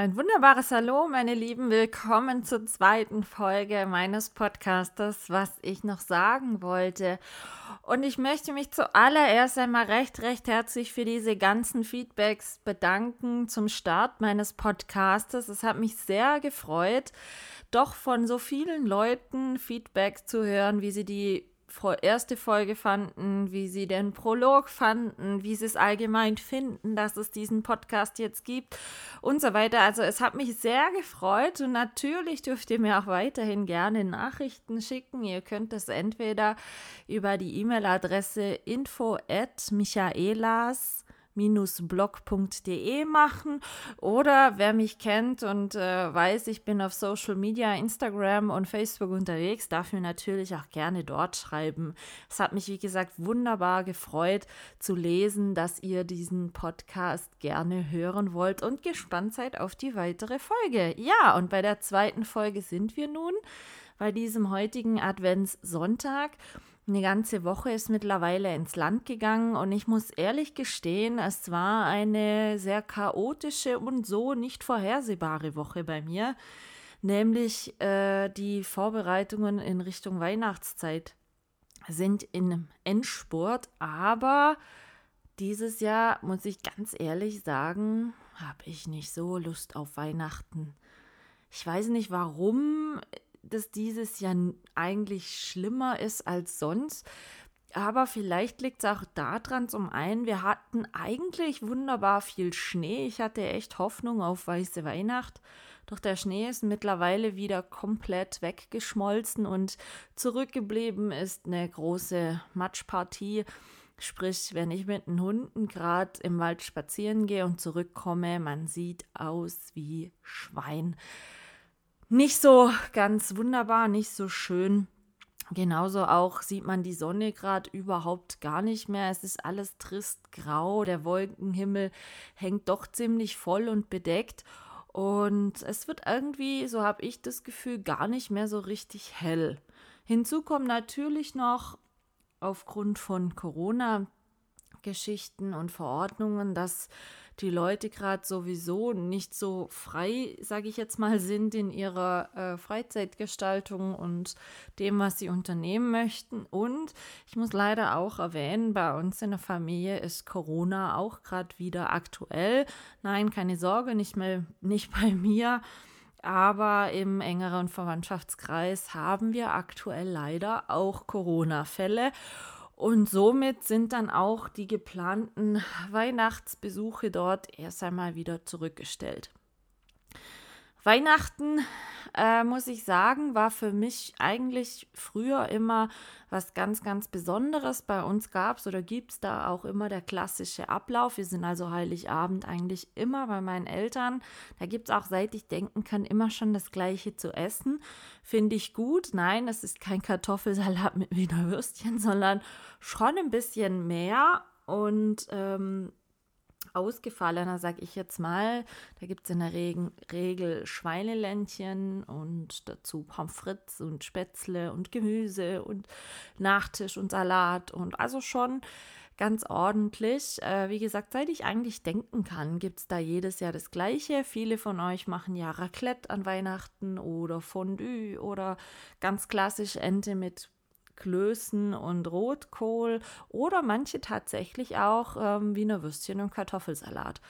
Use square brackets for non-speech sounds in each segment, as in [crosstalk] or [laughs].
Ein wunderbares Hallo, meine Lieben. Willkommen zur zweiten Folge meines Podcastes, was ich noch sagen wollte. Und ich möchte mich zuallererst einmal recht, recht herzlich für diese ganzen Feedbacks bedanken zum Start meines Podcastes. Es hat mich sehr gefreut, doch von so vielen Leuten Feedback zu hören, wie sie die erste Folge fanden, wie sie den Prolog fanden, wie sie es allgemein finden, dass es diesen Podcast jetzt gibt und so weiter. Also es hat mich sehr gefreut und natürlich dürft ihr mir auch weiterhin gerne Nachrichten schicken. Ihr könnt es entweder über die E-Mail-Adresse info at michaelas blog.de machen. Oder wer mich kennt und äh, weiß, ich bin auf Social Media, Instagram und Facebook unterwegs, darf mir natürlich auch gerne dort schreiben. Es hat mich, wie gesagt, wunderbar gefreut zu lesen, dass ihr diesen Podcast gerne hören wollt und gespannt seid auf die weitere Folge. Ja, und bei der zweiten Folge sind wir nun bei diesem heutigen Adventssonntag. Eine ganze Woche ist mittlerweile ins Land gegangen und ich muss ehrlich gestehen, es war eine sehr chaotische und so nicht vorhersehbare Woche bei mir, nämlich äh, die Vorbereitungen in Richtung Weihnachtszeit sind in Endspurt, aber dieses Jahr muss ich ganz ehrlich sagen, habe ich nicht so Lust auf Weihnachten. Ich weiß nicht warum dass dieses Jahr eigentlich schlimmer ist als sonst. Aber vielleicht liegt es auch daran, zum einen, wir hatten eigentlich wunderbar viel Schnee. Ich hatte echt Hoffnung auf weiße Weihnacht. Doch der Schnee ist mittlerweile wieder komplett weggeschmolzen und zurückgeblieben ist eine große Matschpartie. Sprich, wenn ich mit den Hunden gerade im Wald spazieren gehe und zurückkomme, man sieht aus wie Schwein nicht so ganz wunderbar, nicht so schön. Genauso auch sieht man die Sonne gerade überhaupt gar nicht mehr. Es ist alles trist grau. Der Wolkenhimmel hängt doch ziemlich voll und bedeckt. Und es wird irgendwie, so habe ich das Gefühl, gar nicht mehr so richtig hell. Hinzu kommt natürlich noch aufgrund von Corona-Geschichten und Verordnungen, dass die Leute gerade sowieso nicht so frei, sage ich jetzt mal, sind in ihrer äh, Freizeitgestaltung und dem, was sie unternehmen möchten. Und ich muss leider auch erwähnen, bei uns in der Familie ist Corona auch gerade wieder aktuell. Nein, keine Sorge, nicht, mehr, nicht bei mir. Aber im engeren Verwandtschaftskreis haben wir aktuell leider auch Corona-Fälle. Und somit sind dann auch die geplanten Weihnachtsbesuche dort erst einmal wieder zurückgestellt. Weihnachten, äh, muss ich sagen, war für mich eigentlich früher immer was ganz, ganz Besonderes. Bei uns gab es oder gibt es da auch immer der klassische Ablauf. Wir sind also Heiligabend eigentlich immer bei meinen Eltern. Da gibt es auch, seit ich denken kann, immer schon das Gleiche zu essen. Finde ich gut. Nein, es ist kein Kartoffelsalat mit Wiener Würstchen, sondern schon ein bisschen mehr. Und ähm, ausgefallener, sag ich jetzt mal. Da gibt es in der Regen, Regel Schweineländchen und dazu Pommes frites und Spätzle und Gemüse und Nachtisch und Salat und also schon ganz ordentlich. Äh, wie gesagt, seit ich eigentlich denken kann, gibt es da jedes Jahr das Gleiche. Viele von euch machen ja Raclette an Weihnachten oder Fondue oder ganz klassisch Ente mit Klößen und Rotkohl oder manche tatsächlich auch ähm, Wiener Würstchen und Kartoffelsalat.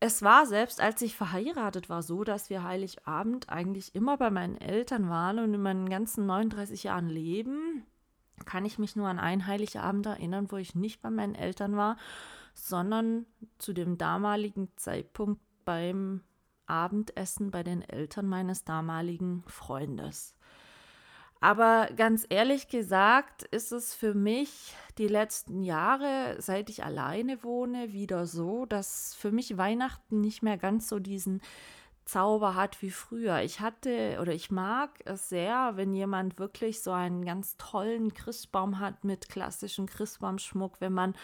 Es war selbst, als ich verheiratet war, so, dass wir Heiligabend eigentlich immer bei meinen Eltern waren und in meinen ganzen 39 Jahren Leben kann ich mich nur an einen Heiligabend erinnern, wo ich nicht bei meinen Eltern war, sondern zu dem damaligen Zeitpunkt beim Abendessen bei den Eltern meines damaligen Freundes. Aber ganz ehrlich gesagt ist es für mich die letzten Jahre, seit ich alleine wohne, wieder so, dass für mich Weihnachten nicht mehr ganz so diesen Zauber hat wie früher. Ich hatte oder ich mag es sehr, wenn jemand wirklich so einen ganz tollen Christbaum hat mit klassischem Christbaumschmuck, wenn man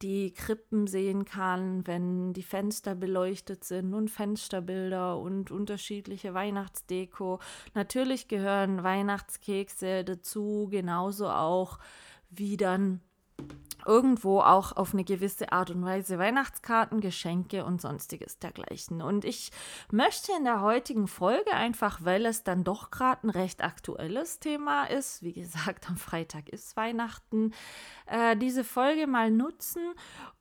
die Krippen sehen kann, wenn die Fenster beleuchtet sind und Fensterbilder und unterschiedliche Weihnachtsdeko. Natürlich gehören Weihnachtskekse dazu, genauso auch wie dann irgendwo auch auf eine gewisse Art und Weise Weihnachtskarten, Geschenke und sonstiges dergleichen. Und ich möchte in der heutigen Folge einfach, weil es dann doch gerade ein recht aktuelles Thema ist, wie gesagt, am Freitag ist Weihnachten, äh, diese Folge mal nutzen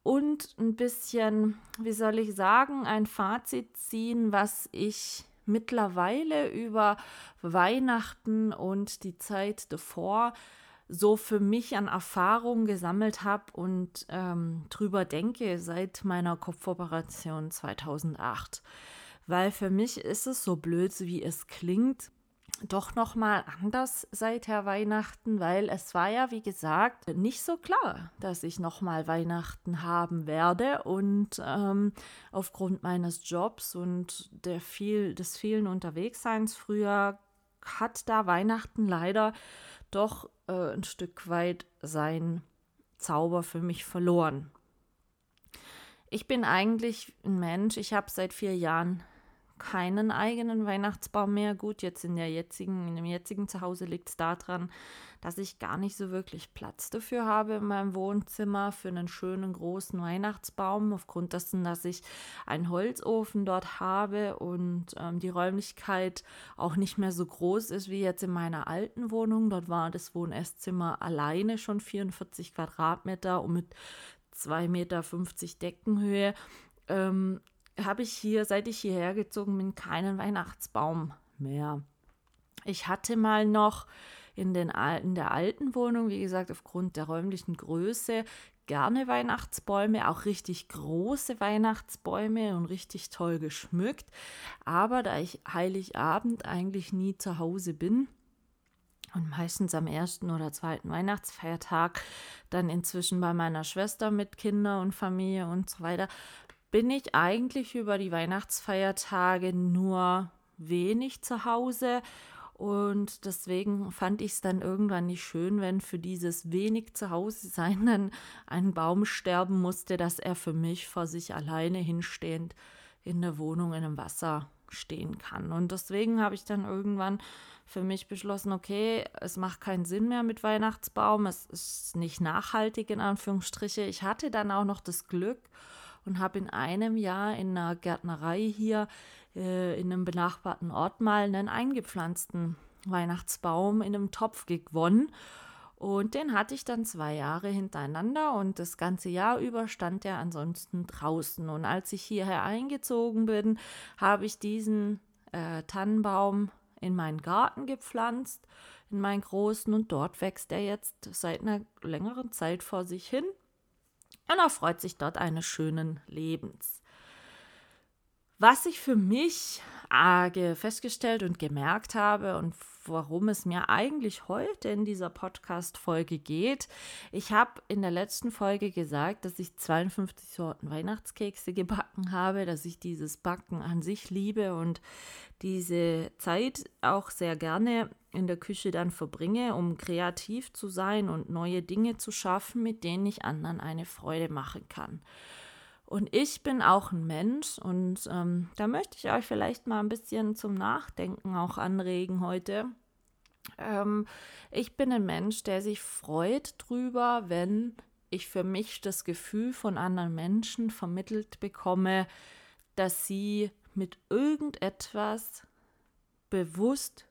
und ein bisschen, wie soll ich sagen, ein Fazit ziehen, was ich mittlerweile über Weihnachten und die Zeit davor so für mich an Erfahrung gesammelt habe und ähm, drüber denke seit meiner Kopfoperation 2008. Weil für mich ist es so blöd, wie es klingt, doch noch mal anders seit Herr Weihnachten, weil es war ja wie gesagt nicht so klar, dass ich noch mal Weihnachten haben werde und ähm, aufgrund meines Jobs und der viel des vielen Unterwegsseins früher hat da Weihnachten leider doch äh, ein Stück weit sein Zauber für mich verloren. Ich bin eigentlich ein Mensch, ich habe seit vier Jahren keinen eigenen Weihnachtsbaum mehr. Gut, jetzt in der jetzigen, in dem jetzigen Zuhause liegt es daran, dass ich gar nicht so wirklich Platz dafür habe in meinem Wohnzimmer für einen schönen großen Weihnachtsbaum, aufgrund dessen, dass ich einen Holzofen dort habe und ähm, die Räumlichkeit auch nicht mehr so groß ist wie jetzt in meiner alten Wohnung. Dort war das Wohn-Esszimmer alleine schon 44 Quadratmeter und mit 2,50 Meter Deckenhöhe. Ähm, habe ich hier, seit ich hierher gezogen bin, keinen Weihnachtsbaum mehr. Ich hatte mal noch in, den, in der alten Wohnung, wie gesagt, aufgrund der räumlichen Größe, gerne Weihnachtsbäume, auch richtig große Weihnachtsbäume und richtig toll geschmückt. Aber da ich Heiligabend eigentlich nie zu Hause bin, und meistens am ersten oder zweiten Weihnachtsfeiertag dann inzwischen bei meiner Schwester mit Kinder und Familie und so weiter, bin ich eigentlich über die Weihnachtsfeiertage nur wenig zu Hause und deswegen fand ich es dann irgendwann nicht schön, wenn für dieses wenig zu Hause sein [laughs] dann ein Baum sterben musste, dass er für mich vor sich alleine hinstehend in der Wohnung in einem Wasser stehen kann. Und deswegen habe ich dann irgendwann für mich beschlossen, okay, es macht keinen Sinn mehr mit Weihnachtsbaum, es ist nicht nachhaltig in Anführungsstriche. Ich hatte dann auch noch das Glück und habe in einem Jahr in einer Gärtnerei hier äh, in einem benachbarten Ort mal einen eingepflanzten Weihnachtsbaum in einem Topf gewonnen. Und den hatte ich dann zwei Jahre hintereinander und das ganze Jahr über stand er ansonsten draußen. Und als ich hierher eingezogen bin, habe ich diesen äh, Tannenbaum in meinen Garten gepflanzt, in meinen großen, und dort wächst er jetzt seit einer längeren Zeit vor sich hin und erfreut sich dort eines schönen Lebens. Was ich für mich arge festgestellt und gemerkt habe und warum es mir eigentlich heute in dieser Podcast-Folge geht. Ich habe in der letzten Folge gesagt, dass ich 52 Sorten Weihnachtskekse gebacken habe, dass ich dieses Backen an sich liebe und diese Zeit auch sehr gerne in der Küche dann verbringe, um kreativ zu sein und neue Dinge zu schaffen, mit denen ich anderen eine Freude machen kann. Und ich bin auch ein Mensch und ähm, da möchte ich euch vielleicht mal ein bisschen zum Nachdenken auch anregen heute. Ähm, ich bin ein Mensch, der sich freut drüber, wenn ich für mich das Gefühl von anderen Menschen vermittelt bekomme, dass sie mit irgendetwas bewusst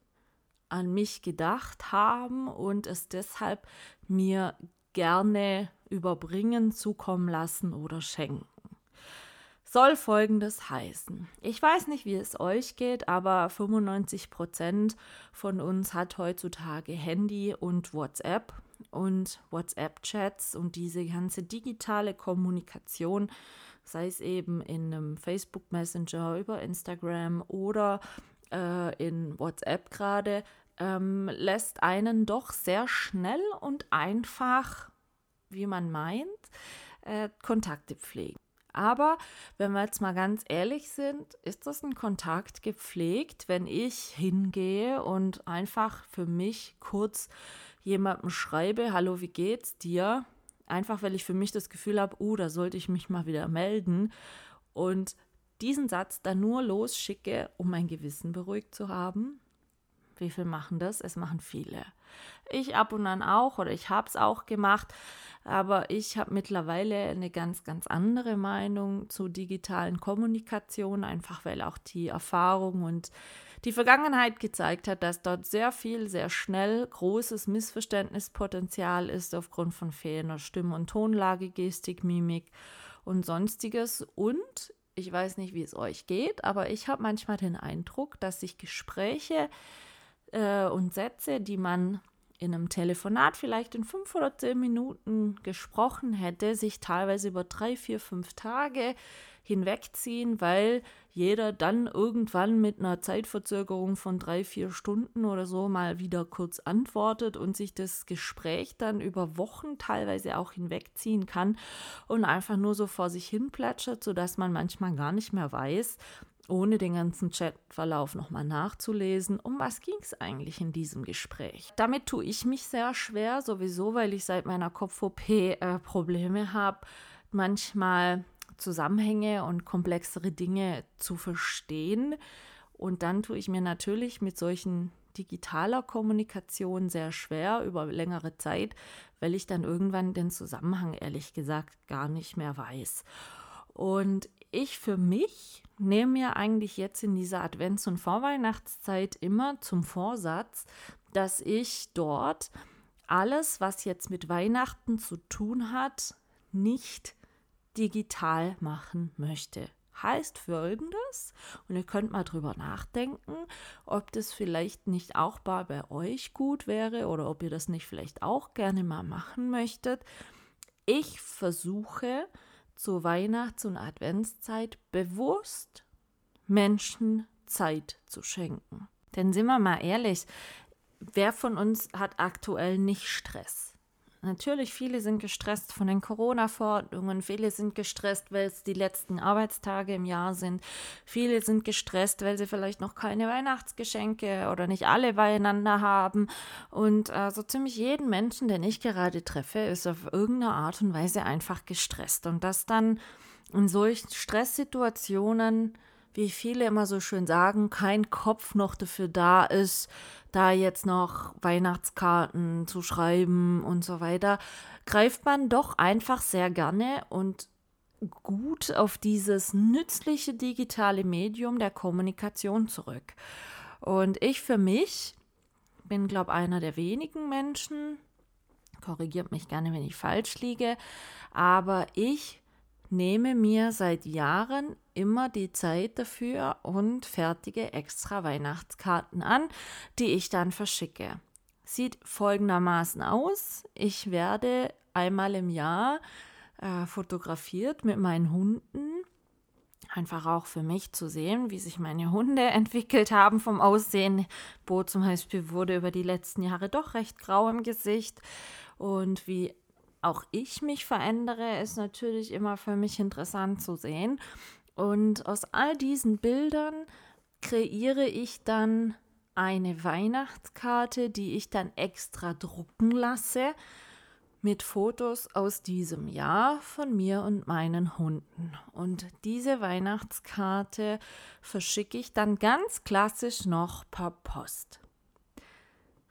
an mich gedacht haben und es deshalb mir gerne überbringen, zukommen lassen oder schenken soll folgendes heißen. Ich weiß nicht, wie es euch geht, aber 95 Prozent von uns hat heutzutage Handy und WhatsApp und WhatsApp-Chats und diese ganze digitale Kommunikation, sei es eben in einem Facebook Messenger, über Instagram oder äh, in WhatsApp gerade, ähm, lässt einen doch sehr schnell und einfach, wie man meint, äh, Kontakte pflegen. Aber wenn wir jetzt mal ganz ehrlich sind, ist das ein Kontakt gepflegt, wenn ich hingehe und einfach für mich kurz jemandem schreibe, hallo, wie geht's dir? Einfach weil ich für mich das Gefühl habe, oh, da sollte ich mich mal wieder melden. Und diesen Satz dann nur losschicke, um mein Gewissen beruhigt zu haben. Wie viele machen das? Es machen viele. Ich ab und an auch oder ich habe es auch gemacht, aber ich habe mittlerweile eine ganz, ganz andere Meinung zu digitalen Kommunikation, einfach weil auch die Erfahrung und die Vergangenheit gezeigt hat, dass dort sehr viel, sehr schnell großes Missverständnispotenzial ist aufgrund von fehlender Stimme- und Tonlage, Gestik, Mimik und sonstiges. Und ich weiß nicht, wie es euch geht, aber ich habe manchmal den Eindruck, dass sich Gespräche äh, und Sätze, die man in einem Telefonat vielleicht in fünf oder zehn Minuten gesprochen hätte, sich teilweise über drei, vier, fünf Tage hinwegziehen, weil jeder dann irgendwann mit einer Zeitverzögerung von drei, vier Stunden oder so mal wieder kurz antwortet und sich das Gespräch dann über Wochen teilweise auch hinwegziehen kann und einfach nur so vor sich hin plätschert, sodass man manchmal gar nicht mehr weiß, ohne den ganzen Chatverlauf nochmal nachzulesen, um was ging es eigentlich in diesem Gespräch. Damit tue ich mich sehr schwer, sowieso, weil ich seit meiner Kopf-OP äh, Probleme habe, manchmal Zusammenhänge und komplexere Dinge zu verstehen. Und dann tue ich mir natürlich mit solchen digitaler Kommunikation sehr schwer über längere Zeit, weil ich dann irgendwann den Zusammenhang ehrlich gesagt gar nicht mehr weiß. Und ich für mich nehme mir eigentlich jetzt in dieser Advents- und Vorweihnachtszeit immer zum Vorsatz, dass ich dort alles, was jetzt mit Weihnachten zu tun hat, nicht digital machen möchte. Heißt folgendes, und ihr könnt mal drüber nachdenken, ob das vielleicht nicht auch bei euch gut wäre oder ob ihr das nicht vielleicht auch gerne mal machen möchtet. Ich versuche zur Weihnachts- und Adventszeit bewusst Menschen Zeit zu schenken. Denn sind wir mal ehrlich, wer von uns hat aktuell nicht Stress? Natürlich, viele sind gestresst von den Corona-Verordnungen, viele sind gestresst, weil es die letzten Arbeitstage im Jahr sind, viele sind gestresst, weil sie vielleicht noch keine Weihnachtsgeschenke oder nicht alle beieinander haben. Und äh, so ziemlich jeden Menschen, den ich gerade treffe, ist auf irgendeine Art und Weise einfach gestresst. Und das dann in solchen Stresssituationen wie viele immer so schön sagen, kein Kopf noch dafür da ist, da jetzt noch Weihnachtskarten zu schreiben und so weiter, greift man doch einfach sehr gerne und gut auf dieses nützliche digitale Medium der Kommunikation zurück. Und ich für mich bin, glaube ich, einer der wenigen Menschen, korrigiert mich gerne, wenn ich falsch liege, aber ich nehme mir seit Jahren immer die Zeit dafür und fertige extra Weihnachtskarten an, die ich dann verschicke. Sieht folgendermaßen aus. Ich werde einmal im Jahr äh, fotografiert mit meinen Hunden. Einfach auch für mich zu sehen, wie sich meine Hunde [laughs] entwickelt haben vom Aussehen. Bo zum Beispiel wurde über die letzten Jahre doch recht grau im Gesicht und wie auch ich mich verändere, ist natürlich immer für mich interessant zu sehen. Und aus all diesen Bildern kreiere ich dann eine Weihnachtskarte, die ich dann extra drucken lasse mit Fotos aus diesem Jahr von mir und meinen Hunden. Und diese Weihnachtskarte verschicke ich dann ganz klassisch noch per Post.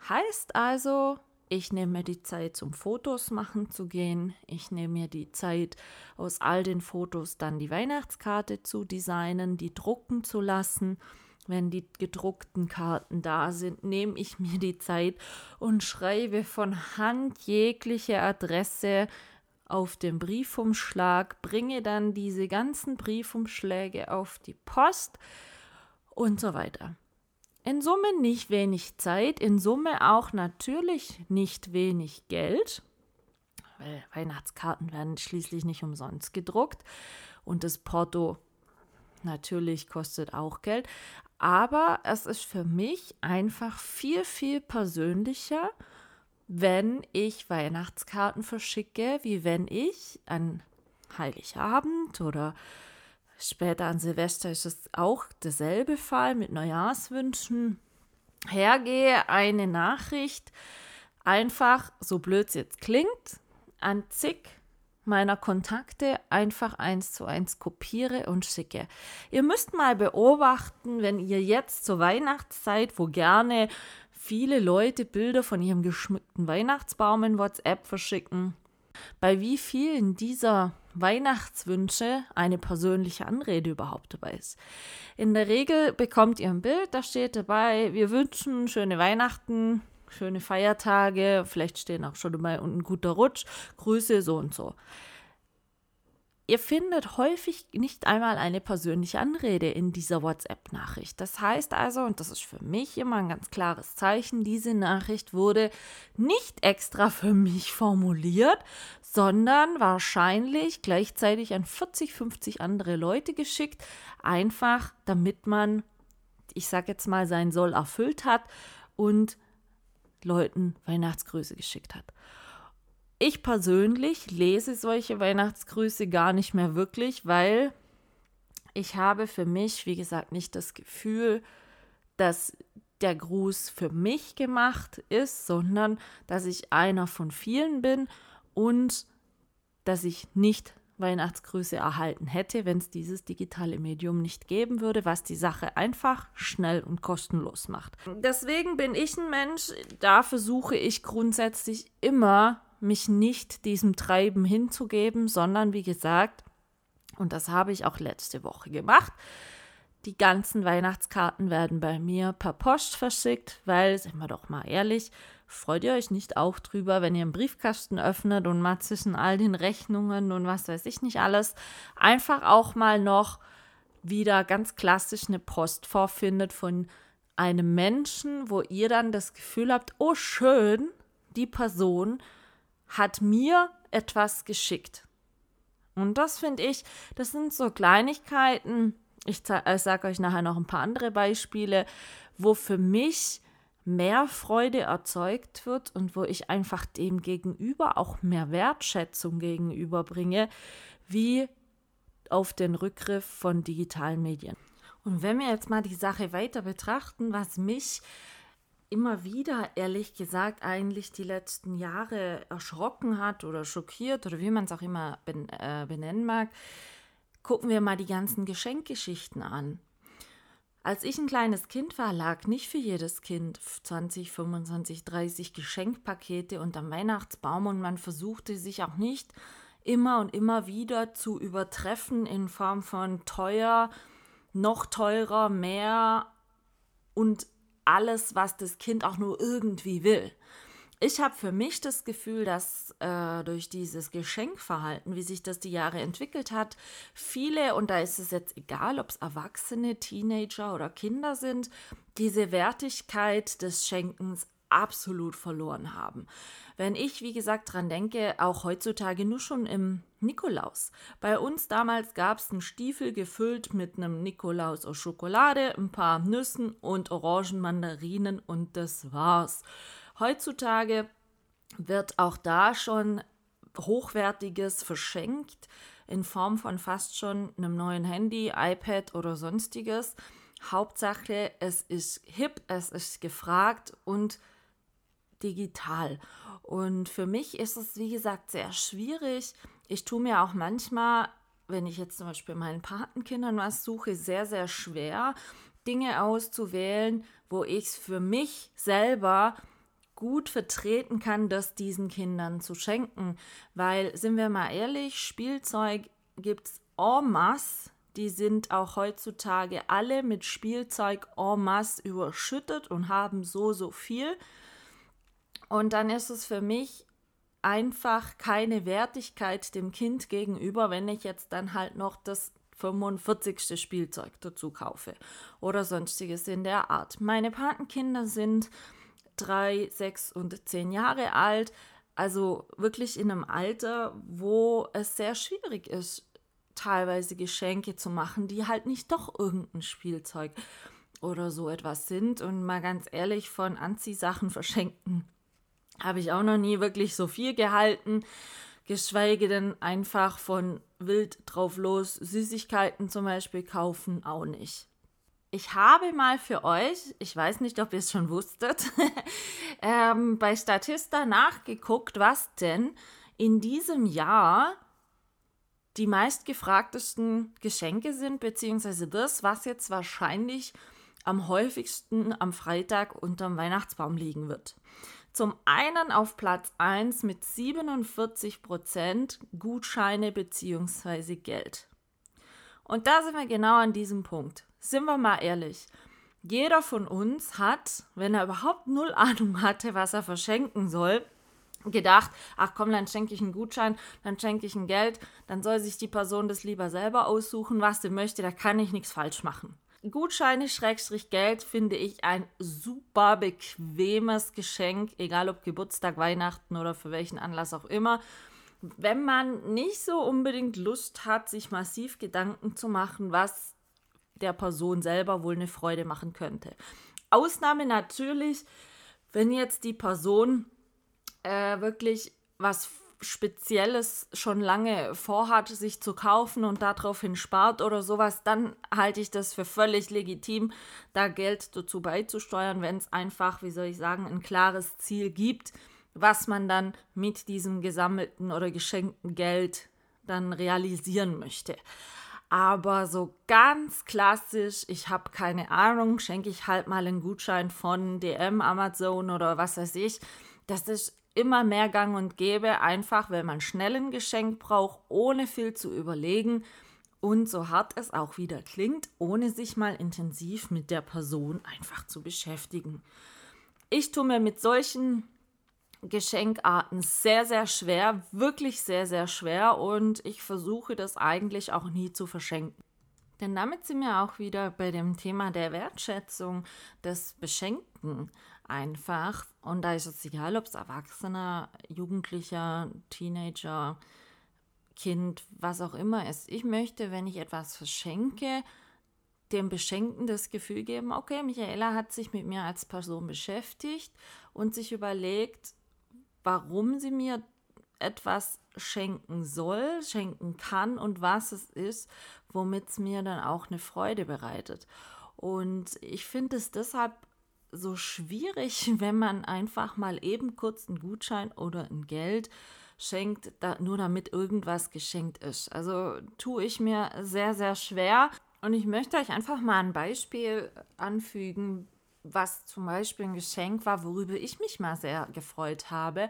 Heißt also, ich nehme mir die Zeit, zum Fotos machen zu gehen. Ich nehme mir die Zeit, aus all den Fotos dann die Weihnachtskarte zu designen, die drucken zu lassen. Wenn die gedruckten Karten da sind, nehme ich mir die Zeit und schreibe von Hand jegliche Adresse auf den Briefumschlag, bringe dann diese ganzen Briefumschläge auf die Post und so weiter. In Summe nicht wenig Zeit, in Summe auch natürlich nicht wenig Geld, weil Weihnachtskarten werden schließlich nicht umsonst gedruckt und das Porto natürlich kostet auch Geld, aber es ist für mich einfach viel, viel persönlicher, wenn ich Weihnachtskarten verschicke, wie wenn ich an Heiligabend oder später an Silvester ist es auch derselbe Fall mit Neujahrswünschen, hergehe, eine Nachricht einfach, so blöd es jetzt klingt, an zig meiner Kontakte einfach eins zu eins kopiere und schicke. Ihr müsst mal beobachten, wenn ihr jetzt zur Weihnachtszeit, wo gerne viele Leute Bilder von ihrem geschmückten Weihnachtsbaum in WhatsApp verschicken, bei wie vielen dieser Weihnachtswünsche eine persönliche Anrede überhaupt dabei ist. In der Regel bekommt ihr ein Bild, da steht dabei, wir wünschen schöne Weihnachten, schöne Feiertage, vielleicht stehen auch schon mal ein guter Rutsch, Grüße so und so. Ihr findet häufig nicht einmal eine persönliche Anrede in dieser WhatsApp-Nachricht. Das heißt also, und das ist für mich immer ein ganz klares Zeichen, diese Nachricht wurde nicht extra für mich formuliert, sondern wahrscheinlich gleichzeitig an 40, 50 andere Leute geschickt, einfach damit man, ich sage jetzt mal, sein Soll erfüllt hat und Leuten Weihnachtsgrüße geschickt hat. Ich persönlich lese solche Weihnachtsgrüße gar nicht mehr wirklich, weil ich habe für mich, wie gesagt, nicht das Gefühl, dass der Gruß für mich gemacht ist, sondern dass ich einer von vielen bin und dass ich nicht Weihnachtsgrüße erhalten hätte, wenn es dieses digitale Medium nicht geben würde, was die Sache einfach, schnell und kostenlos macht. Deswegen bin ich ein Mensch, da versuche ich grundsätzlich immer, mich nicht diesem Treiben hinzugeben, sondern wie gesagt, und das habe ich auch letzte Woche gemacht, die ganzen Weihnachtskarten werden bei mir per Post verschickt, weil, sind wir doch mal ehrlich, freut ihr euch nicht auch drüber, wenn ihr einen Briefkasten öffnet und mal zwischen all den Rechnungen und was weiß ich nicht alles, einfach auch mal noch wieder ganz klassisch eine Post vorfindet von einem Menschen, wo ihr dann das Gefühl habt, oh schön, die Person hat mir etwas geschickt. Und das finde ich, das sind so Kleinigkeiten, ich, äh, sage euch nachher noch ein paar andere Beispiele, wo für mich mehr Freude erzeugt wird und wo ich einfach dem Gegenüber auch mehr Wertschätzung gegenüberbringe, wie auf den Rückgriff von digitalen Medien. Und wenn wir jetzt mal die Sache weiter betrachten, was mich immer wieder, ehrlich gesagt, eigentlich die letzten Jahre erschrocken hat oder schockiert oder wie man es auch immer äh, benennen mag, gucken wir mal die ganzen Geschenkgeschichten an. Als ich ein kleines Kind war, lag nicht für jedes Kind 20, 25, 30 Geschenkpakete unterm Weihnachtsbaum und man versuchte sich auch nicht immer und immer wieder zu übertreffen in Form von teuer, noch teurer, mehr und alles, was das Kind auch nur irgendwie will. Ich habe für mich das Gefühl, dass äh, durch dieses Geschenkverhalten, wie sich das die Jahre entwickelt hat, viele, und da ist es jetzt egal, ob es Erwachsene, Teenager oder Kinder sind, diese Wertigkeit des Schenkens absolut verloren haben. Wenn ich, wie gesagt, dran denke, auch heutzutage nur schon im Nikolaus. Bei uns damals gab es einen Stiefel gefüllt mit einem Nikolaus aus Schokolade, ein paar Nüssen und Orangen, Mandarinen und das war's. Heutzutage wird auch da schon Hochwertiges verschenkt in Form von fast schon einem neuen Handy, iPad oder sonstiges. Hauptsache, es ist hip, es ist gefragt und digital. Und für mich ist es, wie gesagt, sehr schwierig. Ich tue mir auch manchmal, wenn ich jetzt zum Beispiel meinen Patenkindern was suche, sehr, sehr schwer, Dinge auszuwählen, wo ich es für mich selber gut vertreten kann, das diesen Kindern zu schenken. Weil, sind wir mal ehrlich, Spielzeug gibt es en masse. Die sind auch heutzutage alle mit Spielzeug en masse überschüttet und haben so, so viel. Und dann ist es für mich einfach keine Wertigkeit dem Kind gegenüber, wenn ich jetzt dann halt noch das 45. Spielzeug dazu kaufe oder sonstiges in der Art. Meine Patenkinder sind drei, sechs und zehn Jahre alt. Also wirklich in einem Alter, wo es sehr schwierig ist, teilweise Geschenke zu machen, die halt nicht doch irgendein Spielzeug oder so etwas sind. Und mal ganz ehrlich, von Anziehsachen verschenken habe ich auch noch nie wirklich so viel gehalten. geschweige denn einfach von wild drauf los Süßigkeiten zum Beispiel kaufen, auch nicht. Ich habe mal für euch, ich weiß nicht, ob ihr es schon wusstet, [laughs] ähm, bei Statista nachgeguckt, was denn in diesem Jahr die meistgefragtesten Geschenke sind, beziehungsweise das, was jetzt wahrscheinlich am häufigsten am Freitag unterm Weihnachtsbaum liegen wird. Zum einen auf Platz 1 mit 47 Prozent Gutscheine bzw. Geld. Und da sind wir genau an diesem Punkt. Sind wir mal ehrlich. Jeder von uns hat, wenn er überhaupt null Ahnung hatte, was er verschenken soll, gedacht, ach komm, dann schenke ich einen Gutschein, dann schenke ich ein Geld, dann soll sich die Person das lieber selber aussuchen, was sie möchte, da kann ich nichts falsch machen. Gutscheine Schrägstrich Geld finde ich ein super bequemes Geschenk, egal ob Geburtstag, Weihnachten oder für welchen Anlass auch immer. Wenn man nicht so unbedingt Lust hat, sich massiv Gedanken zu machen, was der Person selber wohl eine Freude machen könnte. Ausnahme natürlich, wenn jetzt die Person äh, wirklich was Spezielles schon lange vorhat, sich zu kaufen und daraufhin spart oder sowas, dann halte ich das für völlig legitim, da Geld dazu beizusteuern, wenn es einfach, wie soll ich sagen, ein klares Ziel gibt, was man dann mit diesem gesammelten oder geschenkten Geld dann realisieren möchte. Aber so ganz klassisch, ich habe keine Ahnung, schenke ich halt mal einen Gutschein von DM, Amazon oder was weiß ich. Das ist immer mehr gang und gäbe, einfach weil man schnell ein Geschenk braucht, ohne viel zu überlegen und so hart es auch wieder klingt, ohne sich mal intensiv mit der Person einfach zu beschäftigen. Ich tue mir mit solchen Geschenkarten sehr, sehr schwer, wirklich sehr, sehr schwer und ich versuche das eigentlich auch nie zu verschenken. Denn damit sind wir auch wieder bei dem Thema der Wertschätzung des Beschenkten einfach. Und da ist es egal, ob es Erwachsener, Jugendlicher, Teenager, Kind, was auch immer ist. Ich möchte, wenn ich etwas verschenke, dem Beschenkten das Gefühl geben, okay, Michaela hat sich mit mir als Person beschäftigt und sich überlegt, warum sie mir etwas schenken soll, schenken kann und was es ist, womit es mir dann auch eine Freude bereitet. Und ich finde es deshalb so schwierig, [laughs] wenn man einfach mal eben kurz einen Gutschein oder ein Geld schenkt, da, nur damit irgendwas geschenkt ist. Also tue ich mir sehr, sehr schwer. Und ich möchte euch einfach mal ein Beispiel anfügen, was zum Beispiel ein Geschenk war, worüber ich mich mal sehr gefreut habe.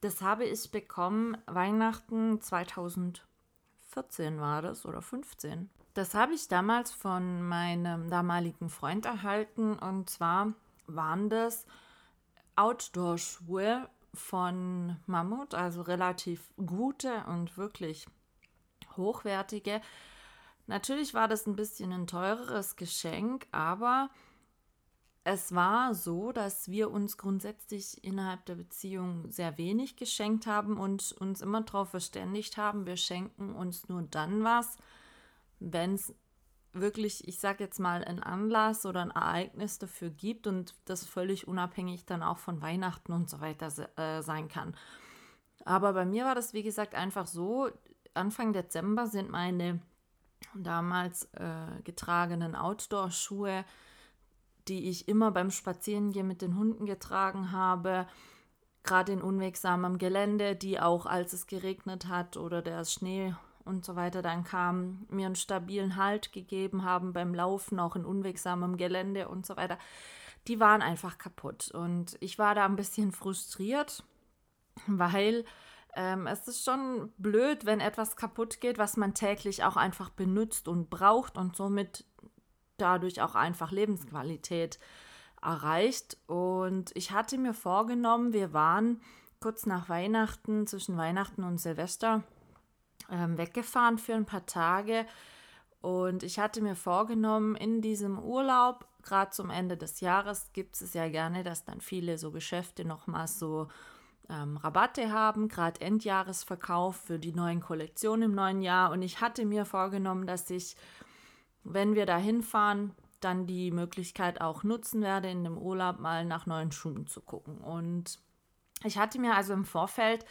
Das habe ich bekommen Weihnachten 2014 war das oder 15. Das habe ich damals von meinem damaligen Freund erhalten und zwar waren das Outdoor-Schuhe von Mammut, also relativ gute und wirklich hochwertige. Natürlich war das ein bisschen ein teureres Geschenk, aber es war so, dass wir uns grundsätzlich innerhalb der Beziehung sehr wenig geschenkt haben und uns immer darauf verständigt haben, wir schenken uns nur dann was, wenn es wirklich, ich sage jetzt mal, ein Anlass oder ein Ereignis dafür gibt und das völlig unabhängig dann auch von Weihnachten und so weiter äh, sein kann. Aber bei mir war das, wie gesagt, einfach so, Anfang Dezember sind meine damals äh, getragenen Outdoor-Schuhe, die ich immer beim Spazierengehen mit den Hunden getragen habe, gerade in unwegsamem Gelände, die auch als es geregnet hat oder der Schnee und so weiter dann kam, mir einen stabilen Halt gegeben haben beim Laufen, auch in unwegsamem Gelände und so weiter, die waren einfach kaputt. Und ich war da ein bisschen frustriert, weil ähm, es ist schon blöd, wenn etwas kaputt geht, was man täglich auch einfach benutzt und braucht und somit dadurch auch einfach Lebensqualität erreicht. Und ich hatte mir vorgenommen, wir waren kurz nach Weihnachten, zwischen Weihnachten und Silvester, ähm, weggefahren für ein paar Tage. Und ich hatte mir vorgenommen, in diesem Urlaub, gerade zum Ende des Jahres, gibt es ja gerne, dass dann viele so Geschäfte nochmal so ähm, Rabatte haben, gerade Endjahresverkauf für die neuen Kollektionen im neuen Jahr. Und ich hatte mir vorgenommen, dass ich, wenn wir da hinfahren, dann die Möglichkeit auch nutzen werde, in dem Urlaub mal nach neuen Schuhen zu gucken. Und ich hatte mir also im Vorfeld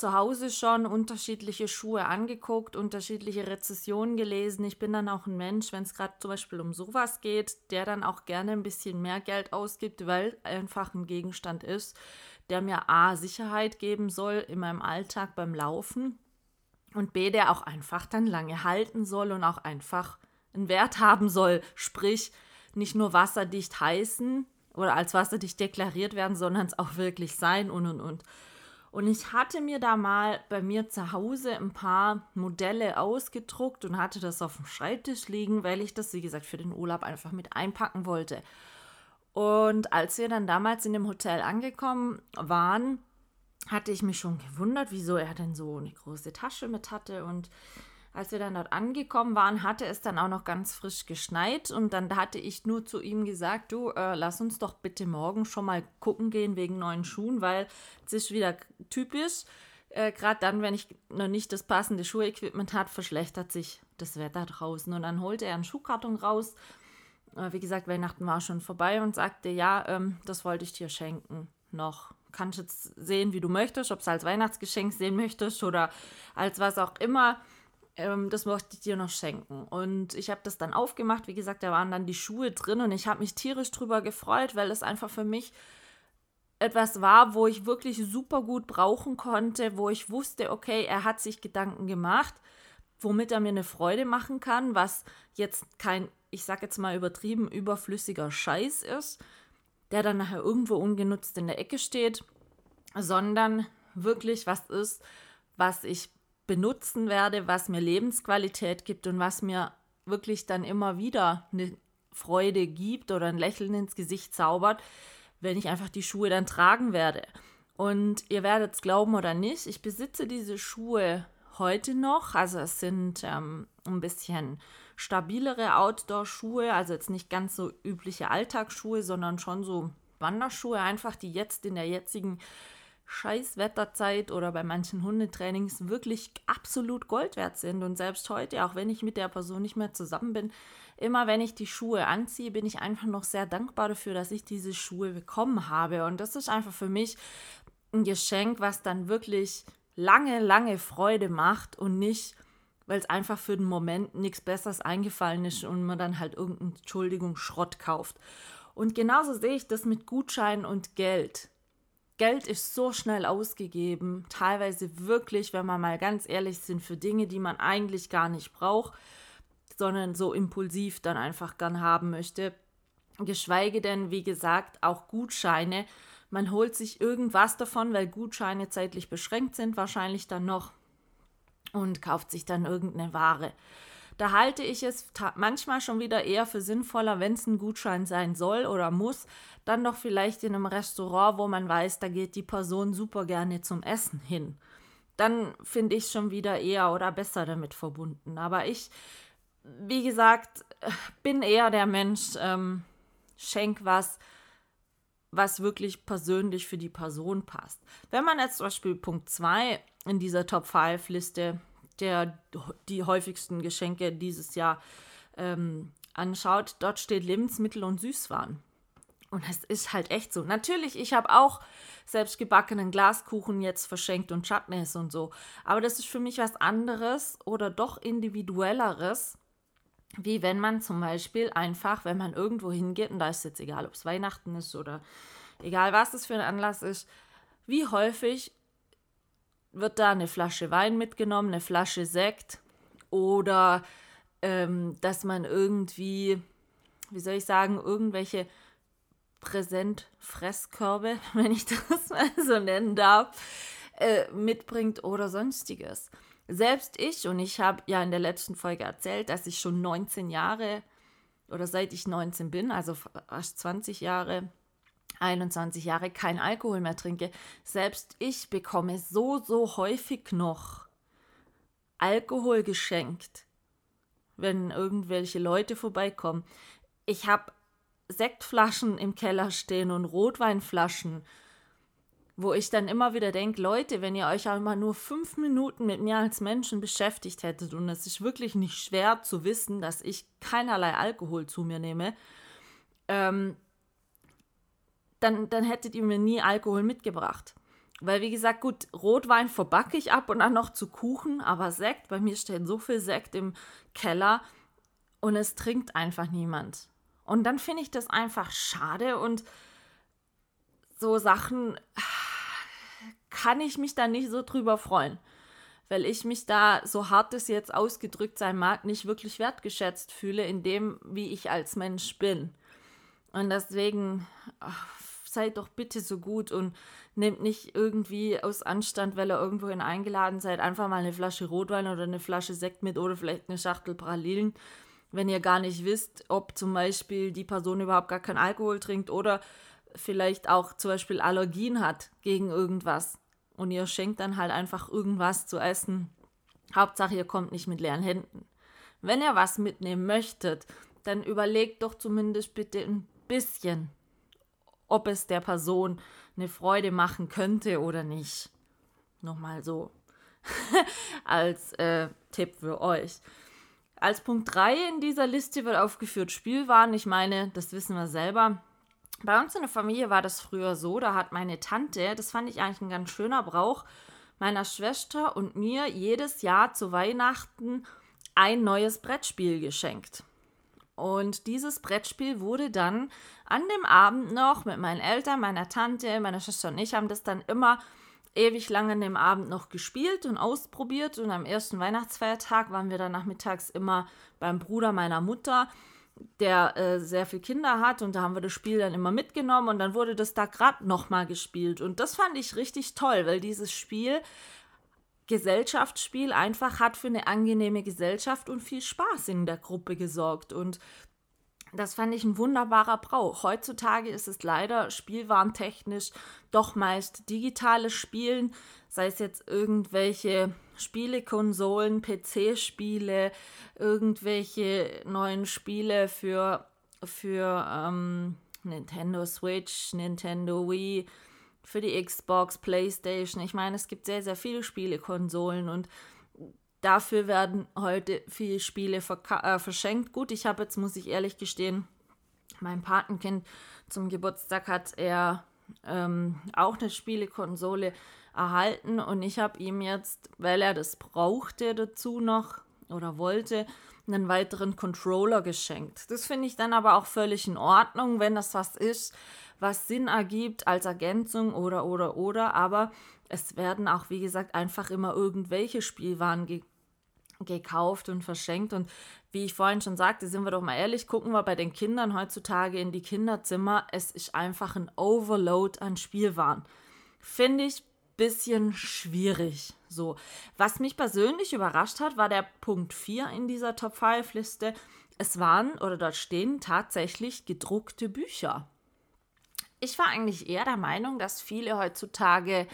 zu Hause schon unterschiedliche Schuhe angeguckt, unterschiedliche Rezessionen gelesen. Ich bin dann auch ein Mensch, wenn es gerade zum Beispiel um sowas geht, der dann auch gerne ein bisschen mehr Geld ausgibt, weil einfach ein Gegenstand ist, der mir A, Sicherheit geben soll in meinem Alltag beim Laufen und B, der auch einfach dann lange halten soll und auch einfach einen Wert haben soll. Sprich, nicht nur wasserdicht heißen oder als wasserdicht deklariert werden, sondern es auch wirklich sein und und und. Und ich hatte mir da mal bei mir zu Hause ein paar Modelle ausgedruckt und hatte das auf dem Schreibtisch liegen, weil ich das, wie gesagt, für den Urlaub einfach mit einpacken wollte. Und als wir dann damals in dem Hotel angekommen waren, hatte ich mich schon gewundert, wieso er denn so eine große Tasche mit hatte. Und als wir dann dort angekommen waren, hatte es dann auch noch ganz frisch geschneit. Und dann hatte ich nur zu ihm gesagt, du, äh, lass uns doch bitte morgen schon mal gucken gehen wegen neuen Schuhen, weil es ist wieder typisch. Äh, Gerade dann, wenn ich noch nicht das passende Schuhequipment habe, verschlechtert sich das Wetter draußen. Und dann holte er einen Schuhkarton raus äh, wie gesagt, Weihnachten war schon vorbei und sagte, ja, ähm, das wollte ich dir schenken noch. Kannst jetzt sehen, wie du möchtest, ob es als Weihnachtsgeschenk sehen möchtest oder als was auch immer. Ähm, das möchte ich dir noch schenken. Und ich habe das dann aufgemacht. Wie gesagt, da waren dann die Schuhe drin und ich habe mich tierisch drüber gefreut, weil es einfach für mich etwas war, wo ich wirklich super gut brauchen konnte, wo ich wusste, okay, er hat sich Gedanken gemacht, womit er mir eine Freude machen kann, was jetzt kein ich sag jetzt mal übertrieben, überflüssiger Scheiß ist, der dann nachher irgendwo ungenutzt in der Ecke steht, sondern wirklich was ist, was ich benutzen werde, was mir Lebensqualität gibt und was mir wirklich dann immer wieder eine Freude gibt oder ein Lächeln ins Gesicht zaubert, wenn ich einfach die Schuhe dann tragen werde. Und ihr werdet es glauben oder nicht, ich besitze diese Schuhe heute noch. Also es sind ähm, ein bisschen stabilere Outdoor-Schuhe, also jetzt nicht ganz so übliche Alltagsschuhe, sondern schon so Wanderschuhe, einfach die jetzt in der jetzigen Scheißwetterzeit oder bei manchen Hundetrainings wirklich absolut Gold wert sind. Und selbst heute, auch wenn ich mit der Person nicht mehr zusammen bin, immer wenn ich die Schuhe anziehe, bin ich einfach noch sehr dankbar dafür, dass ich diese Schuhe bekommen habe. Und das ist einfach für mich ein Geschenk, was dann wirklich lange, lange Freude macht und nicht weil es einfach für den Moment nichts Besseres eingefallen ist und man dann halt irgendeinen, Entschuldigung, Schrott kauft. Und genauso sehe ich das mit Gutscheinen und Geld. Geld ist so schnell ausgegeben, teilweise wirklich, wenn wir mal ganz ehrlich sind, für Dinge, die man eigentlich gar nicht braucht, sondern so impulsiv dann einfach gern haben möchte. Geschweige denn, wie gesagt, auch Gutscheine. Man holt sich irgendwas davon, weil Gutscheine zeitlich beschränkt sind, wahrscheinlich dann noch und kauft sich dann irgendeine Ware. Da halte ich es manchmal schon wieder eher für sinnvoller, wenn es ein Gutschein sein soll oder muss, dann doch vielleicht in einem Restaurant, wo man weiß, da geht die Person super gerne zum Essen hin. Dann finde ich schon wieder eher oder besser damit verbunden. Aber ich, wie gesagt, bin eher der Mensch, ähm, schenk was, was wirklich persönlich für die Person passt. Wenn man jetzt zum Beispiel Punkt 2 in dieser Top 5 Liste der die häufigsten Geschenke dieses Jahr ähm, anschaut, dort steht Lebensmittel und Süßwaren. Und es ist halt echt so. Natürlich, ich habe auch selbst gebackenen Glaskuchen jetzt verschenkt und Chutneys und so. Aber das ist für mich was anderes oder doch individuelleres, wie wenn man zum Beispiel einfach, wenn man irgendwo hingeht, und da ist jetzt egal, ob es Weihnachten ist oder egal was es für ein Anlass ist, wie häufig wird da eine Flasche Wein mitgenommen, eine Flasche Sekt oder ähm, dass man irgendwie, wie soll ich sagen, irgendwelche Präsentfresskörbe, [laughs] wenn ich das mal so nennen darf, äh, mitbringt oder sonstiges. Selbst ich, und ich habe ja in der letzten Folge erzählt, dass ich schon 19 Jahre oder seit ich 19 bin, also fast 20 Jahre 21 Jahre kein Alkohol mehr trinke, selbst ich bekomme so, so häufig noch Alkohol geschenkt, wenn irgendwelche Leute vorbeikommen. Ich habe Sektflaschen im Keller stehen und Rotweinflaschen, wo ich dann immer wieder denke, Leute, wenn ihr euch einmal nur fünf Minuten mit mir als Menschen beschäftigt hättet, und es ist wirklich nicht schwer zu wissen, dass ich keinerlei Alkohol zu mir nehme, ähm, dann, dann hättet ihr mir nie Alkohol mitgebracht. Weil, wie gesagt, gut, Rotwein verbacke ich ab und dann noch zu Kuchen, aber Sekt, bei mir steht so viel Sekt im Keller und es trinkt einfach niemand. Und dann finde ich das einfach schade und so Sachen kann ich mich da nicht so drüber freuen, weil ich mich da, so hart es jetzt ausgedrückt sein mag, nicht wirklich wertgeschätzt fühle in dem, wie ich als Mensch bin. Und deswegen seid doch bitte so gut und nehmt nicht irgendwie aus Anstand, weil ihr irgendwohin eingeladen seid, einfach mal eine Flasche Rotwein oder eine Flasche Sekt mit oder vielleicht eine Schachtel Pralinen, wenn ihr gar nicht wisst, ob zum Beispiel die Person überhaupt gar keinen Alkohol trinkt oder vielleicht auch zum Beispiel Allergien hat gegen irgendwas. Und ihr schenkt dann halt einfach irgendwas zu essen. Hauptsache, ihr kommt nicht mit leeren Händen. Wenn ihr was mitnehmen möchtet, dann überlegt doch zumindest bitte ein bisschen, ob es der Person eine Freude machen könnte oder nicht. Nochmal so [laughs] als äh, Tipp für euch. Als Punkt 3 in dieser Liste wird aufgeführt Spielwaren. Ich meine, das wissen wir selber. Bei uns in der Familie war das früher so, da hat meine Tante, das fand ich eigentlich ein ganz schöner Brauch, meiner Schwester und mir jedes Jahr zu Weihnachten ein neues Brettspiel geschenkt. Und dieses Brettspiel wurde dann an dem Abend noch mit meinen Eltern, meiner Tante, meiner Schwester und ich haben das dann immer ewig lange an dem Abend noch gespielt und ausprobiert. Und am ersten Weihnachtsfeiertag waren wir dann nachmittags immer beim Bruder meiner Mutter, der äh, sehr viele Kinder hat. Und da haben wir das Spiel dann immer mitgenommen und dann wurde das da gerade nochmal gespielt. Und das fand ich richtig toll, weil dieses Spiel Gesellschaftsspiel einfach hat für eine angenehme Gesellschaft und viel Spaß in der Gruppe gesorgt. Und das fand ich ein wunderbarer Brauch. Heutzutage ist es leider spielwarentechnisch doch meist digitales Spielen, sei es jetzt irgendwelche Spielekonsolen, PC-Spiele, irgendwelche neuen Spiele für, für ähm, Nintendo Switch, Nintendo Wii, für die Xbox, PlayStation. Ich meine, es gibt sehr, sehr viele Spielekonsolen und dafür werden heute viele Spiele äh, verschenkt. Gut, ich habe jetzt, muss ich ehrlich gestehen, mein Patenkind zum Geburtstag hat er ähm, auch eine Spielekonsole erhalten und ich habe ihm jetzt, weil er das brauchte dazu noch oder wollte, einen weiteren Controller geschenkt. Das finde ich dann aber auch völlig in Ordnung, wenn das was ist, was Sinn ergibt als Ergänzung oder oder oder, aber es werden auch, wie gesagt, einfach immer irgendwelche Spielwaren ge gekauft und verschenkt. Und wie ich vorhin schon sagte, sind wir doch mal ehrlich, gucken wir bei den Kindern heutzutage in die Kinderzimmer. Es ist einfach ein Overload an Spielwaren. Finde ich bisschen schwierig. So, was mich persönlich überrascht hat, war der Punkt 4 in dieser Top 5 Liste. Es waren oder dort stehen tatsächlich gedruckte Bücher. Ich war eigentlich eher der Meinung, dass viele heutzutage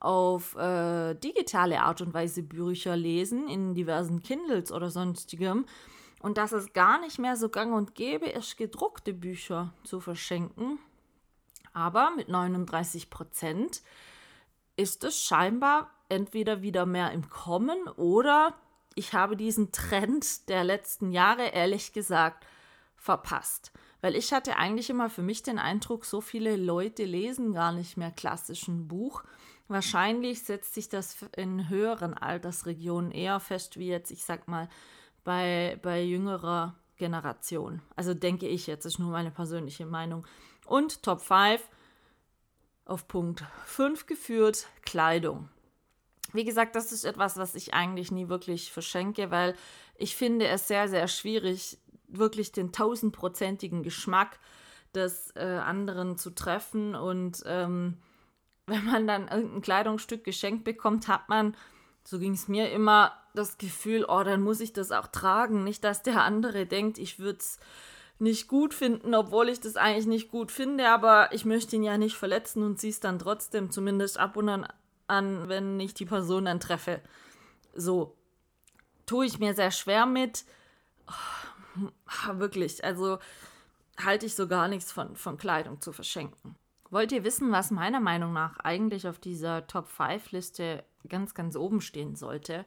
auf äh, digitale Art und Weise Bücher lesen, in diversen Kindles oder sonstigem. Und dass es gar nicht mehr so gang und gäbe ist, gedruckte Bücher zu verschenken. Aber mit 39 Prozent ist es scheinbar entweder wieder mehr im Kommen oder ich habe diesen Trend der letzten Jahre ehrlich gesagt verpasst. Weil ich hatte eigentlich immer für mich den Eindruck, so viele Leute lesen gar nicht mehr klassischen Buch. Wahrscheinlich setzt sich das in höheren Altersregionen eher fest, wie jetzt, ich sag mal, bei, bei jüngerer Generation. Also denke ich jetzt, ist nur meine persönliche Meinung. Und Top 5 auf Punkt 5 geführt, Kleidung. Wie gesagt, das ist etwas, was ich eigentlich nie wirklich verschenke, weil ich finde es sehr, sehr schwierig, wirklich den tausendprozentigen Geschmack des äh, anderen zu treffen. Und ähm, [laughs] wenn man dann irgendein Kleidungsstück geschenkt bekommt, hat man, so ging es mir immer, das Gefühl, oh, dann muss ich das auch tragen. Nicht, dass der andere denkt, ich würde es nicht gut finden, obwohl ich das eigentlich nicht gut finde, aber ich möchte ihn ja nicht verletzen und ziehe es dann trotzdem zumindest ab und an an, wenn ich die Person dann treffe. So tue ich mir sehr schwer mit. Oh, wirklich, also halte ich so gar nichts von, von Kleidung zu verschenken. Wollt ihr wissen, was meiner Meinung nach eigentlich auf dieser Top-5-Liste ganz, ganz oben stehen sollte?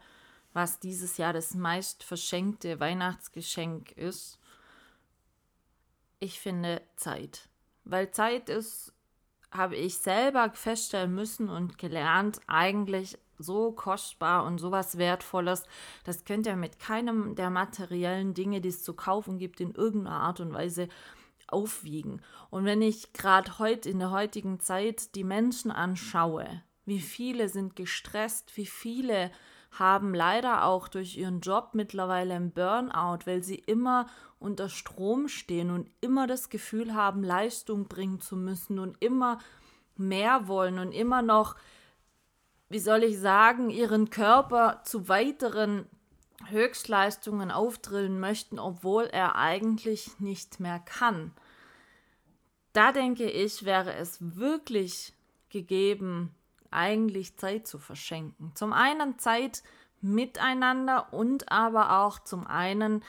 Was dieses Jahr das meist verschenkte Weihnachtsgeschenk ist? ich finde Zeit. Weil Zeit ist habe ich selber feststellen müssen und gelernt, eigentlich so kostbar und sowas Wertvolles, das könnt ihr mit keinem der materiellen Dinge, die es zu kaufen gibt, in irgendeiner Art und Weise aufwiegen. Und wenn ich gerade heute in der heutigen Zeit die Menschen anschaue, wie viele sind gestresst, wie viele haben leider auch durch ihren Job mittlerweile einen Burnout, weil sie immer unter Strom stehen und immer das Gefühl haben, Leistung bringen zu müssen und immer mehr wollen und immer noch, wie soll ich sagen, ihren Körper zu weiteren Höchstleistungen aufdrillen möchten, obwohl er eigentlich nicht mehr kann. Da denke ich, wäre es wirklich gegeben, eigentlich Zeit zu verschenken. Zum einen Zeit miteinander und aber auch zum einen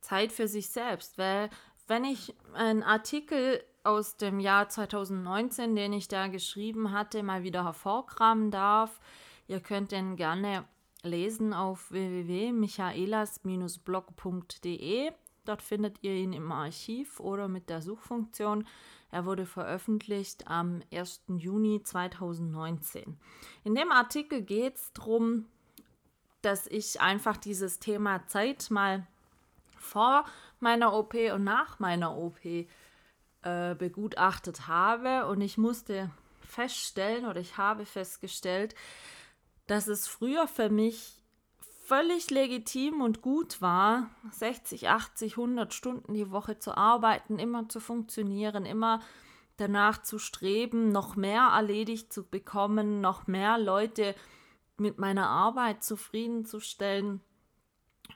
Zeit für sich selbst, weil wenn ich einen Artikel aus dem Jahr 2019, den ich da geschrieben hatte, mal wieder hervorkramen darf, ihr könnt den gerne lesen auf www.michaelas-blog.de. Dort findet ihr ihn im Archiv oder mit der Suchfunktion er wurde veröffentlicht am 1. Juni 2019. In dem Artikel geht es darum, dass ich einfach dieses Thema Zeit mal vor meiner OP und nach meiner OP äh, begutachtet habe. Und ich musste feststellen oder ich habe festgestellt, dass es früher für mich völlig legitim und gut war, 60, 80, 100 Stunden die Woche zu arbeiten, immer zu funktionieren, immer danach zu streben, noch mehr erledigt zu bekommen, noch mehr Leute mit meiner Arbeit zufriedenzustellen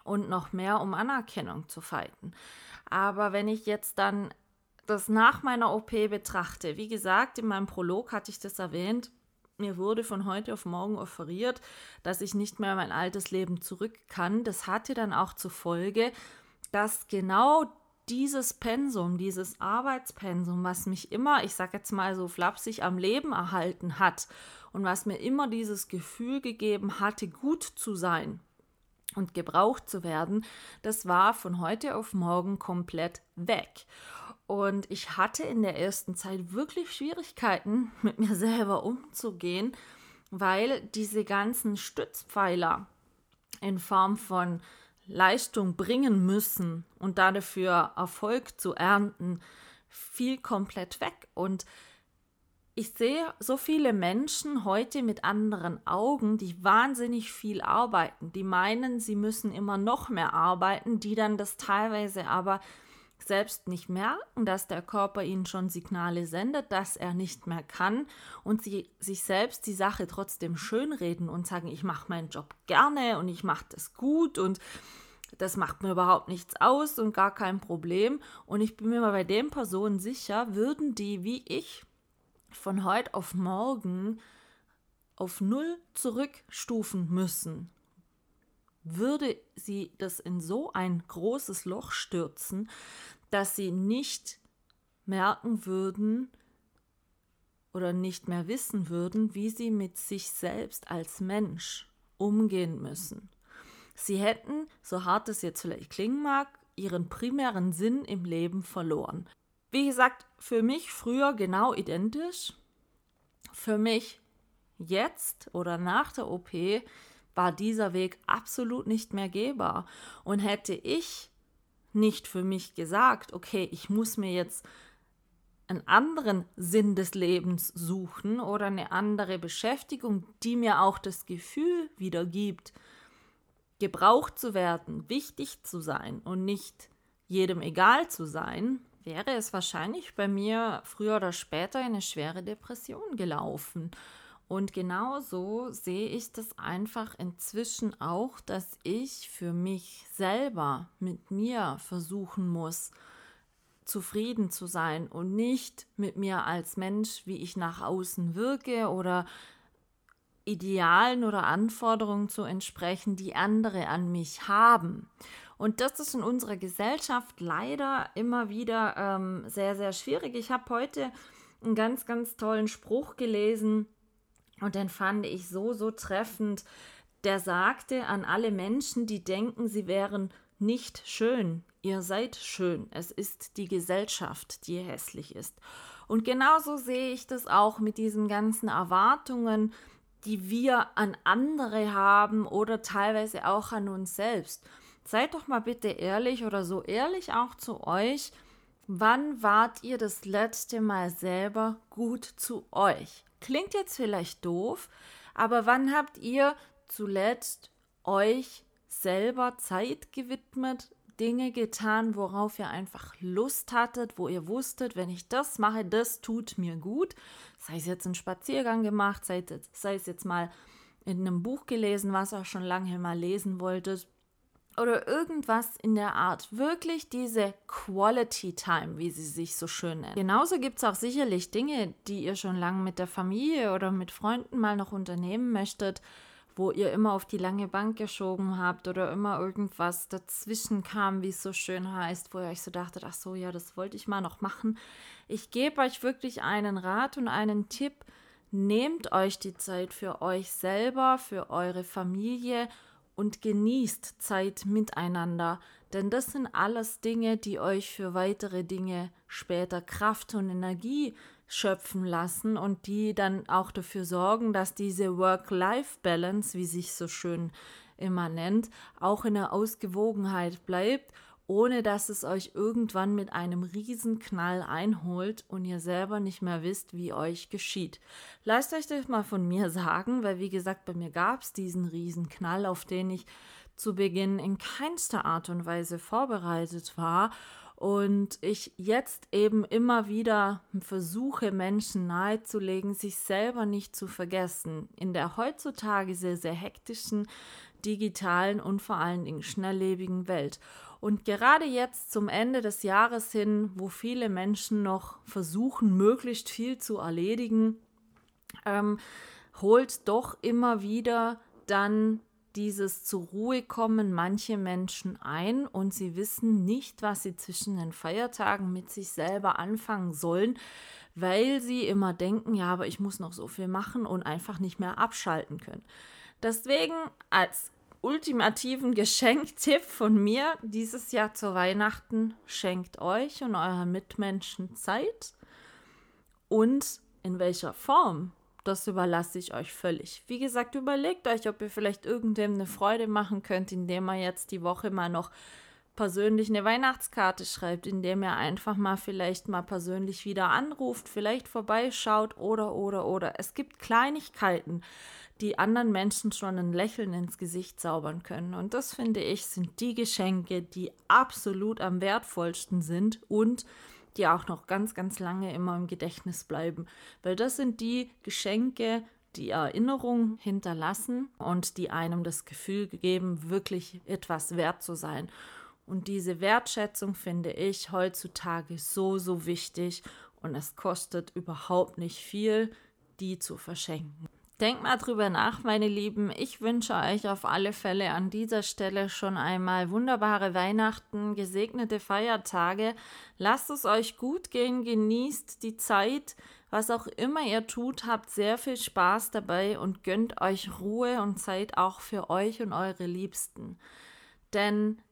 und noch mehr um Anerkennung zu fighten. Aber wenn ich jetzt dann das nach meiner OP betrachte, wie gesagt, in meinem Prolog hatte ich das erwähnt, mir wurde von heute auf morgen offeriert, dass ich nicht mehr mein altes Leben zurück kann. Das hatte dann auch zur Folge, dass genau dieses Pensum, dieses Arbeitspensum, was mich immer, ich sage jetzt mal so flapsig, am Leben erhalten hat und was mir immer dieses Gefühl gegeben hatte, gut zu sein und gebraucht zu werden, das war von heute auf morgen komplett weg. Und ich hatte in der ersten Zeit wirklich Schwierigkeiten, [laughs] mit mir selber umzugehen, weil diese ganzen Stützpfeiler in Form von Leistung bringen müssen und dafür Erfolg zu ernten, fiel komplett weg. Und ich sehe so viele Menschen heute mit anderen Augen, die wahnsinnig viel arbeiten, die meinen, sie müssen immer noch mehr arbeiten, die dann das teilweise aber selbst nicht merken, dass der Körper ihnen schon Signale sendet, dass er nicht mehr kann und sie sich selbst die Sache trotzdem schönreden und sagen, ich mache meinen Job gerne und ich mache das gut und das macht mir überhaupt nichts aus und gar kein Problem. Und ich bin mir mal bei den Personen sicher, würden die wie ich von heute auf morgen auf Null zurückstufen müssen, würde sie das in so ein großes Loch stürzen, dass sie nicht merken würden oder nicht mehr wissen würden, wie sie mit sich selbst als Mensch umgehen müssen. Sie hätten, so hart es jetzt vielleicht klingen mag, ihren primären Sinn im Leben verloren. Wie gesagt, für mich früher genau identisch. Für mich jetzt oder nach der OP war dieser Weg absolut nicht mehr gehbar. Und hätte ich nicht für mich gesagt, okay, ich muss mir jetzt einen anderen Sinn des Lebens suchen oder eine andere Beschäftigung, die mir auch das Gefühl wieder gibt, gebraucht zu werden, wichtig zu sein und nicht jedem egal zu sein, wäre es wahrscheinlich bei mir früher oder später eine schwere Depression gelaufen. Und genauso sehe ich das einfach inzwischen auch, dass ich für mich selber mit mir versuchen muss, zufrieden zu sein und nicht mit mir als Mensch, wie ich nach außen wirke oder Idealen oder Anforderungen zu entsprechen, die andere an mich haben. Und das ist in unserer Gesellschaft leider immer wieder ähm, sehr, sehr schwierig. Ich habe heute einen ganz, ganz tollen Spruch gelesen, und den fand ich so, so treffend. Der sagte an alle Menschen, die denken, sie wären nicht schön. Ihr seid schön. Es ist die Gesellschaft, die hässlich ist. Und genauso sehe ich das auch mit diesen ganzen Erwartungen, die wir an andere haben oder teilweise auch an uns selbst. Seid doch mal bitte ehrlich oder so ehrlich auch zu euch. Wann wart ihr das letzte Mal selber gut zu euch? Klingt jetzt vielleicht doof, aber wann habt ihr zuletzt euch selber Zeit gewidmet, Dinge getan, worauf ihr einfach Lust hattet, wo ihr wusstet, wenn ich das mache, das tut mir gut. Sei es jetzt ein Spaziergang gemacht, sei, sei es jetzt mal in einem Buch gelesen, was ihr schon lange mal lesen wolltet. Oder irgendwas in der Art. Wirklich diese Quality Time, wie sie sich so schön nennt. Genauso gibt es auch sicherlich Dinge, die ihr schon lange mit der Familie oder mit Freunden mal noch unternehmen möchtet wo ihr immer auf die lange Bank geschoben habt oder immer irgendwas dazwischen kam, wie es so schön heißt, wo ihr euch so dachtet, ach so, ja, das wollte ich mal noch machen. Ich gebe euch wirklich einen Rat und einen Tipp. Nehmt euch die Zeit für euch selber, für eure Familie und genießt Zeit miteinander, denn das sind alles Dinge, die euch für weitere Dinge später Kraft und Energie schöpfen lassen und die dann auch dafür sorgen, dass diese Work-Life-Balance, wie sich so schön immer nennt, auch in der Ausgewogenheit bleibt, ohne dass es euch irgendwann mit einem Riesenknall einholt und ihr selber nicht mehr wisst, wie euch geschieht. Lasst euch das mal von mir [laughs] sagen, weil wie gesagt, bei mir gab es diesen Riesenknall, auf den ich zu Beginn in keinster Art und Weise vorbereitet war und ich jetzt eben immer wieder versuche, Menschen nahezulegen, sich selber nicht zu vergessen. In der heutzutage sehr, sehr hektischen, digitalen und vor allen Dingen schnelllebigen Welt. Und gerade jetzt zum Ende des Jahres hin, wo viele Menschen noch versuchen, möglichst viel zu erledigen, ähm, holt doch immer wieder dann dieses zur Ruhe kommen manche Menschen ein und sie wissen nicht, was sie zwischen den Feiertagen mit sich selber anfangen sollen, weil sie immer denken, ja, aber ich muss noch so viel machen und einfach nicht mehr abschalten können. Deswegen als ultimativen Geschenktipp von mir dieses Jahr zu Weihnachten, schenkt euch und euren Mitmenschen Zeit und in welcher Form das überlasse ich euch völlig. Wie gesagt, überlegt euch, ob ihr vielleicht irgendwem eine Freude machen könnt, indem ihr jetzt die Woche mal noch persönlich eine Weihnachtskarte schreibt, indem ihr einfach mal vielleicht mal persönlich wieder anruft, vielleicht vorbeischaut oder oder oder. Es gibt Kleinigkeiten, die anderen Menschen schon ein Lächeln ins Gesicht zaubern können. Und das finde ich, sind die Geschenke, die absolut am wertvollsten sind und die auch noch ganz, ganz lange immer im Gedächtnis bleiben. Weil das sind die Geschenke, die Erinnerung hinterlassen und die einem das Gefühl geben, wirklich etwas wert zu sein. Und diese Wertschätzung finde ich heutzutage so, so wichtig und es kostet überhaupt nicht viel, die zu verschenken. Denkt mal drüber nach, meine Lieben. Ich wünsche euch auf alle Fälle an dieser Stelle schon einmal wunderbare Weihnachten, gesegnete Feiertage. Lasst es euch gut gehen, genießt die Zeit. Was auch immer ihr tut, habt sehr viel Spaß dabei und gönnt euch Ruhe und Zeit auch für euch und eure Liebsten. Denn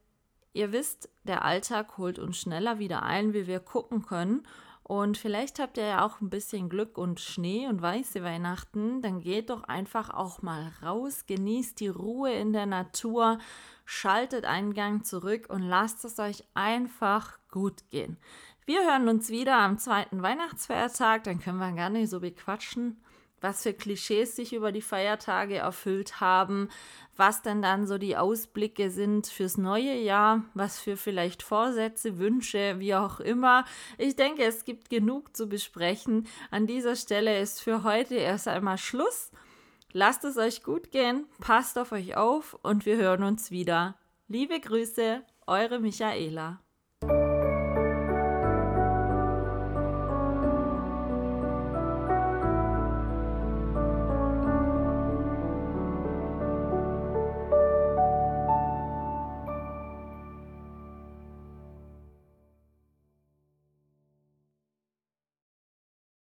ihr wisst, der Alltag holt uns schneller wieder ein, wie wir gucken können. Und vielleicht habt ihr ja auch ein bisschen Glück und Schnee und weiße Weihnachten. Dann geht doch einfach auch mal raus, genießt die Ruhe in der Natur, schaltet einen Gang zurück und lasst es euch einfach gut gehen. Wir hören uns wieder am zweiten Weihnachtsfeiertag, dann können wir gar nicht so bequatschen was für Klischees sich über die Feiertage erfüllt haben, was denn dann so die Ausblicke sind fürs neue Jahr, was für vielleicht Vorsätze, Wünsche, wie auch immer. Ich denke, es gibt genug zu besprechen. An dieser Stelle ist für heute erst einmal Schluss. Lasst es euch gut gehen, passt auf euch auf und wir hören uns wieder. Liebe Grüße, eure Michaela.